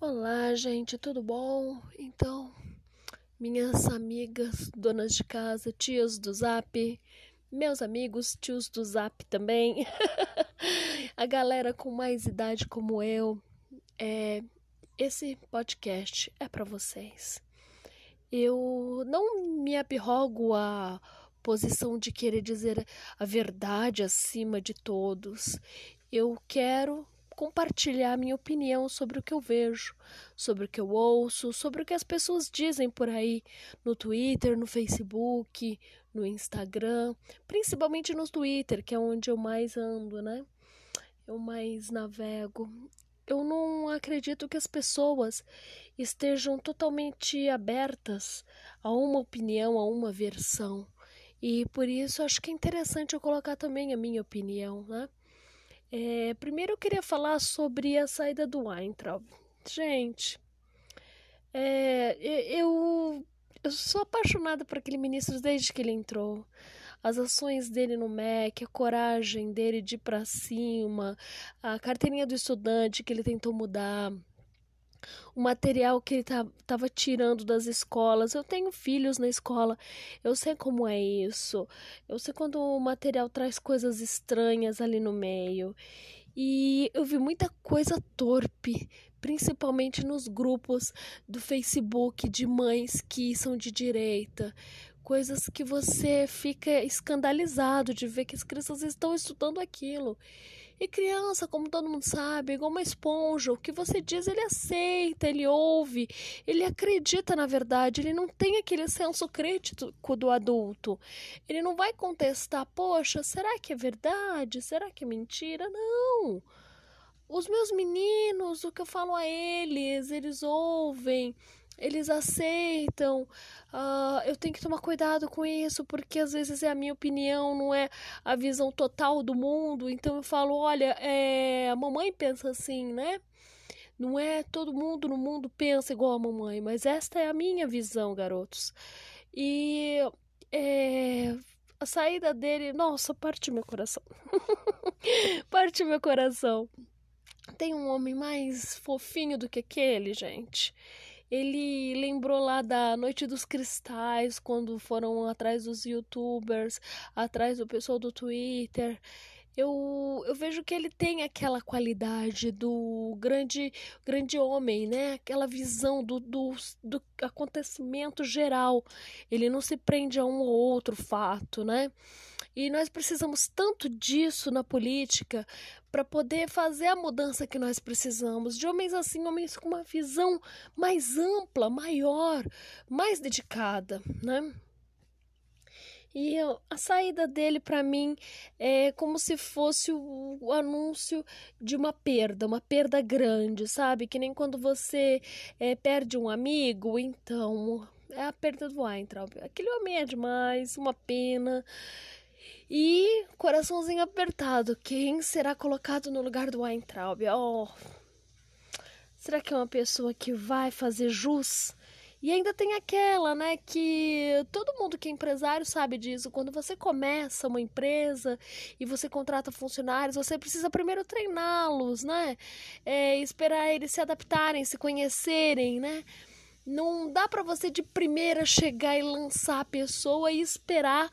Olá, gente, tudo bom? Então, minhas amigas, donas de casa, tias do Zap, meus amigos, tios do Zap também, a galera com mais idade como eu, é, esse podcast é para vocês. Eu não me abrogo a posição de querer dizer a verdade acima de todos. Eu quero compartilhar minha opinião sobre o que eu vejo, sobre o que eu ouço, sobre o que as pessoas dizem por aí no Twitter, no Facebook, no Instagram, principalmente no Twitter, que é onde eu mais ando, né? Eu mais navego. Eu não acredito que as pessoas estejam totalmente abertas a uma opinião, a uma versão. E por isso acho que é interessante eu colocar também a minha opinião, né? É, primeiro eu queria falar sobre a saída do Weintraub. Gente, é, eu, eu sou apaixonada por aquele ministro desde que ele entrou. As ações dele no MEC, a coragem dele de ir para cima, a carteirinha do estudante que ele tentou mudar o material que ele estava tirando das escolas. Eu tenho filhos na escola, eu sei como é isso. Eu sei quando o material traz coisas estranhas ali no meio. E eu vi muita coisa torpe, principalmente nos grupos do Facebook de mães que são de direita. Coisas que você fica escandalizado de ver que as crianças estão estudando aquilo. E criança, como todo mundo sabe, é igual uma esponja. O que você diz, ele aceita, ele ouve, ele acredita na verdade. Ele não tem aquele senso crítico do adulto. Ele não vai contestar, poxa, será que é verdade? Será que é mentira? Não. Os meus meninos, o que eu falo a eles, eles ouvem eles aceitam. Uh, eu tenho que tomar cuidado com isso, porque às vezes é a minha opinião, não é a visão total do mundo. Então eu falo: olha, é, a mamãe pensa assim, né? Não é todo mundo no mundo pensa igual a mamãe, mas esta é a minha visão, garotos. E é, a saída dele, nossa, parte meu coração. parte meu coração. Tem um homem mais fofinho do que aquele, gente. Ele lembrou lá da Noite dos Cristais, quando foram atrás dos youtubers, atrás do pessoal do Twitter. Eu, eu vejo que ele tem aquela qualidade do grande grande homem, né? Aquela visão do, do, do acontecimento geral. Ele não se prende a um ou outro fato, né? E nós precisamos tanto disso na política para poder fazer a mudança que nós precisamos. De homens assim, homens com uma visão mais ampla, maior, mais dedicada, né? E a saída dele para mim é como se fosse o, o, anúncio de uma perda, uma perda grande, sabe? Que nem quando você é, perde um amigo, então é a perda do Weintraub. Aquele homem é demais, uma pena. E coraçãozinho apertado, quem será colocado no lugar do Weintraub? Oh, será que é uma pessoa que vai fazer jus? E ainda tem aquela, né, que todo mundo que é empresário sabe disso. Quando você começa uma empresa e você contrata funcionários, você precisa primeiro treiná-los, né? É, esperar eles se adaptarem, se conhecerem, né? Não dá para você de primeira chegar e lançar a pessoa e esperar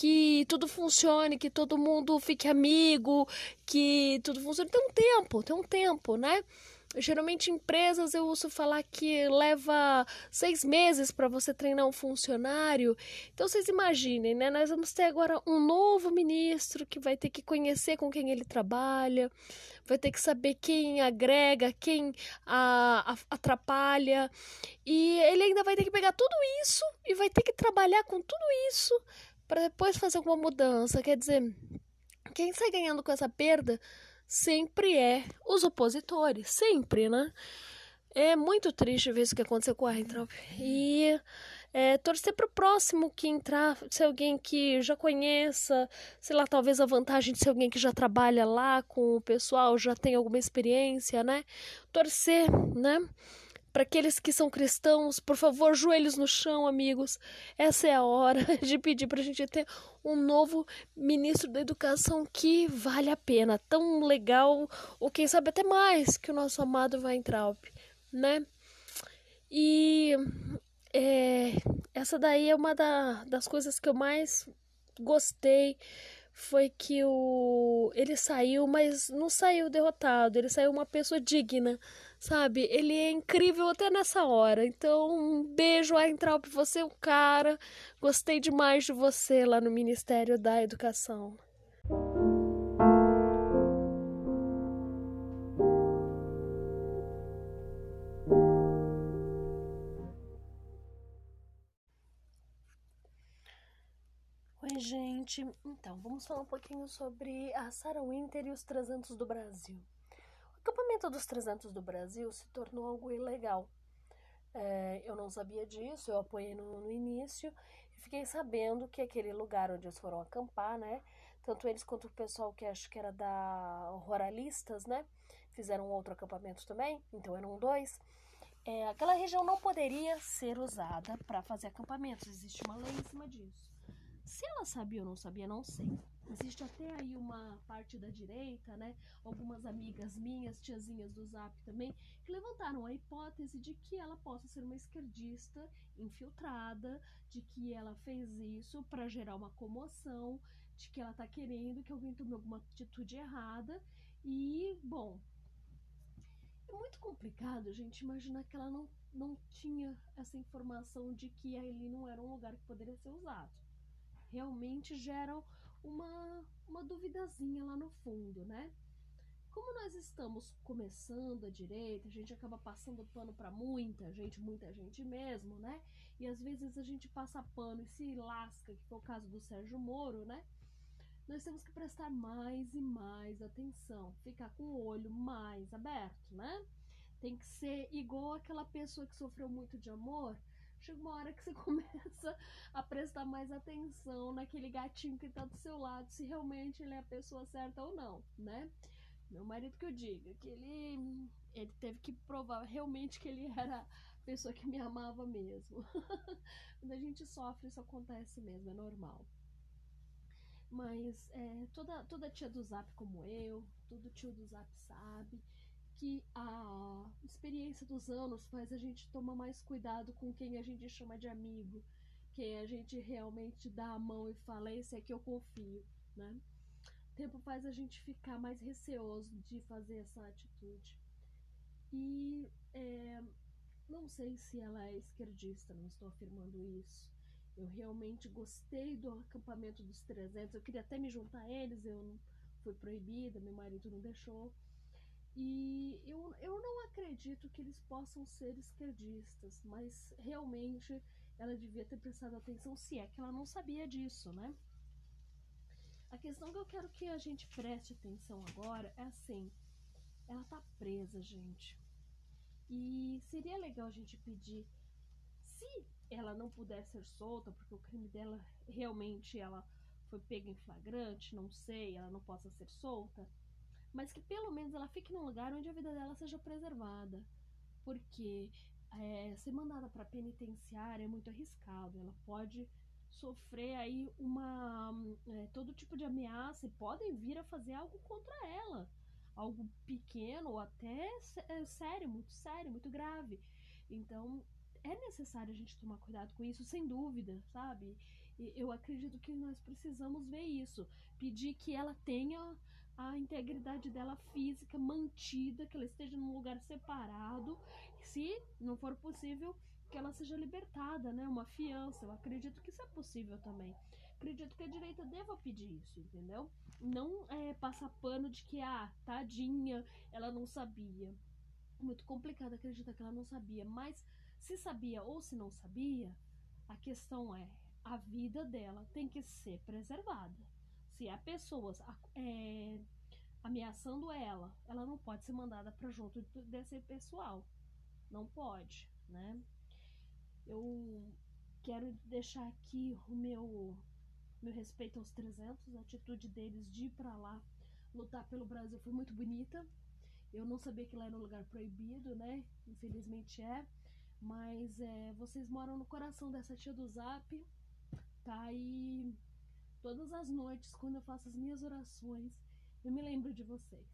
que tudo funcione, que todo mundo fique amigo, que tudo funcione. Tem um tempo, tem um tempo, né? Geralmente, empresas eu ouço falar que leva seis meses para você treinar um funcionário. Então, vocês imaginem, né? Nós vamos ter agora um novo ministro que vai ter que conhecer com quem ele trabalha, vai ter que saber quem agrega, quem a, a, atrapalha. E ele ainda vai ter que pegar tudo isso e vai ter que trabalhar com tudo isso para depois fazer alguma mudança. Quer dizer, quem sai ganhando com essa perda sempre é os opositores, sempre, né? É muito triste ver isso que aconteceu com o Weintraub. E é, torcer para o próximo que entrar, ser alguém que já conheça, sei lá, talvez a vantagem de ser alguém que já trabalha lá com o pessoal, já tem alguma experiência, né? Torcer, né? Para aqueles que são cristãos, por favor, joelhos no chão, amigos. Essa é a hora de pedir para a gente ter um novo ministro da educação que vale a pena, tão legal, ou quem sabe até mais que o nosso amado Weintraub. né? E é, essa daí é uma da, das coisas que eu mais gostei foi que o ele saiu, mas não saiu derrotado, ele saiu uma pessoa digna, sabe? Ele é incrível até nessa hora. Então, um beijo, Aintraub, você é um cara. Gostei demais de você lá no Ministério da Educação. gente, então, vamos falar um pouquinho sobre a Sarah Winter e os 300 do Brasil. O acampamento dos 300 do Brasil se tornou algo ilegal. É, eu não sabia disso, eu apoiei no, no início e fiquei sabendo que aquele lugar onde eles foram acampar, né? Tanto eles quanto o pessoal que acho que era da Ruralistas, né? Fizeram outro acampamento também, então eram dois. É, aquela região não poderia ser usada para fazer acampamentos, existe uma lei em cima disso. Se ela sabia ou não sabia, não sei. Existe até aí uma parte da direita, né? Algumas amigas minhas, tiazinhas do Zap também, que levantaram a hipótese de que ela possa ser uma esquerdista infiltrada, de que ela fez isso para gerar uma comoção, de que ela tá querendo que alguém tome alguma atitude errada. E, bom, é muito complicado, gente, imaginar que ela não, não tinha essa informação de que ali não era um lugar que poderia ser usado realmente geram uma, uma duvidazinha lá no fundo, né? Como nós estamos começando a direita, a gente acaba passando pano para muita gente, muita gente mesmo, né? E às vezes a gente passa pano e se lasca, que foi o caso do Sérgio Moro, né? Nós temos que prestar mais e mais atenção, ficar com o olho mais aberto, né? Tem que ser igual aquela pessoa que sofreu muito de amor, chega uma hora que você começa a prestar mais atenção naquele gatinho que tá do seu lado, se realmente ele é a pessoa certa ou não, né? Meu marido que eu diga, que ele, ele teve que provar realmente que ele era a pessoa que me amava mesmo. Quando a gente sofre, isso acontece mesmo, é normal. Mas é, toda, toda tia do Zap como eu, todo tio do Zap sabe que a experiência dos anos faz a gente tomar mais cuidado com quem a gente chama de amigo, quem a gente realmente dá a mão e fala, esse aqui eu confio, né? O tempo faz a gente ficar mais receoso de fazer essa atitude. E é, não sei se ela é esquerdista, não estou afirmando isso. Eu realmente gostei do acampamento dos 300. Eu queria até me juntar a eles, eu não fui proibida, meu marido não deixou. E eu, eu não acredito que eles possam ser esquerdistas, mas realmente ela devia ter prestado atenção se é que ela não sabia disso, né? A questão que eu quero que a gente preste atenção agora é assim: ela tá presa, gente. E seria legal a gente pedir se ela não puder ser solta, porque o crime dela realmente ela foi pega em flagrante, não sei, ela não possa ser solta mas que pelo menos ela fique num lugar onde a vida dela seja preservada. Porque é, ser mandada para penitenciária é muito arriscado. Ela pode sofrer aí uma é, todo tipo de ameaça e podem vir a fazer algo contra ela, algo pequeno ou até é, sério, muito sério, muito grave. Então é necessário a gente tomar cuidado com isso, sem dúvida, sabe? Eu acredito que nós precisamos ver isso, pedir que ela tenha a integridade dela física mantida, que ela esteja num lugar separado, se não for possível, que ela seja libertada, né? Uma fiança. Eu acredito que isso é possível também. Acredito que a direita deva pedir isso, entendeu? Não é passar pano de que, ah, tadinha, ela não sabia. Muito complicado acreditar que ela não sabia, mas se sabia ou se não sabia, a questão é: a vida dela tem que ser preservada se há pessoas é, ameaçando ela, ela não pode ser mandada para junto desse pessoal. Não pode, né? Eu quero deixar aqui o meu meu respeito aos 300, a atitude deles de ir para lá lutar pelo Brasil foi muito bonita. Eu não sabia que lá era um lugar proibido, né? Infelizmente é. Mas é, vocês moram no coração dessa tia do Zap, tá? aí todas as noites, quando eu faço as minhas orações, eu me lembro de vocês.